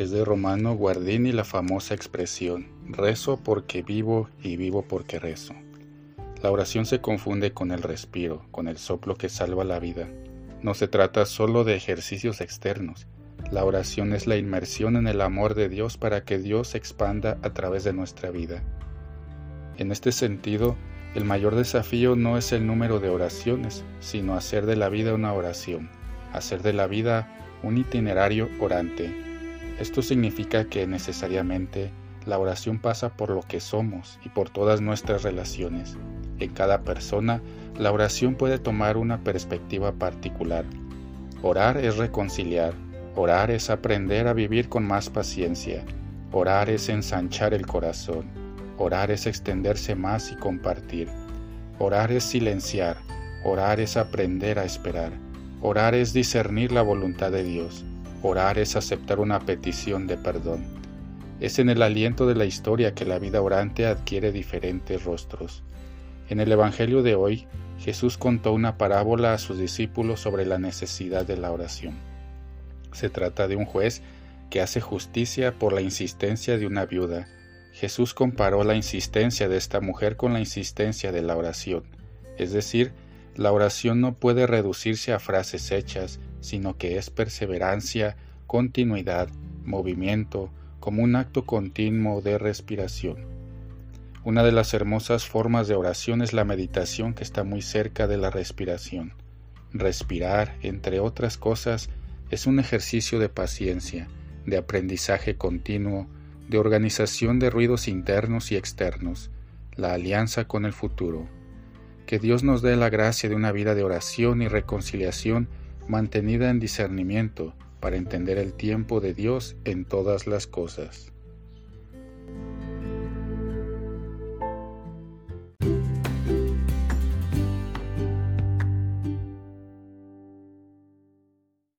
Es de Romano Guardini la famosa expresión, rezo porque vivo y vivo porque rezo. La oración se confunde con el respiro, con el soplo que salva la vida. No se trata solo de ejercicios externos. La oración es la inmersión en el amor de Dios para que Dios se expanda a través de nuestra vida. En este sentido, el mayor desafío no es el número de oraciones, sino hacer de la vida una oración, hacer de la vida un itinerario orante. Esto significa que necesariamente la oración pasa por lo que somos y por todas nuestras relaciones. En cada persona, la oración puede tomar una perspectiva particular. Orar es reconciliar, orar es aprender a vivir con más paciencia, orar es ensanchar el corazón, Orar es extenderse más y compartir. Orar es silenciar. Orar es aprender a esperar. Orar es discernir la voluntad de Dios. Orar es aceptar una petición de perdón. Es en el aliento de la historia que la vida orante adquiere diferentes rostros. En el Evangelio de hoy, Jesús contó una parábola a sus discípulos sobre la necesidad de la oración. Se trata de un juez que hace justicia por la insistencia de una viuda Jesús comparó la insistencia de esta mujer con la insistencia de la oración, es decir, la oración no puede reducirse a frases hechas, sino que es perseverancia, continuidad, movimiento, como un acto continuo de respiración. Una de las hermosas formas de oración es la meditación que está muy cerca de la respiración. Respirar, entre otras cosas, es un ejercicio de paciencia, de aprendizaje continuo, de organización de ruidos internos y externos, la alianza con el futuro. Que Dios nos dé la gracia de una vida de oración y reconciliación mantenida en discernimiento para entender el tiempo de Dios en todas las cosas.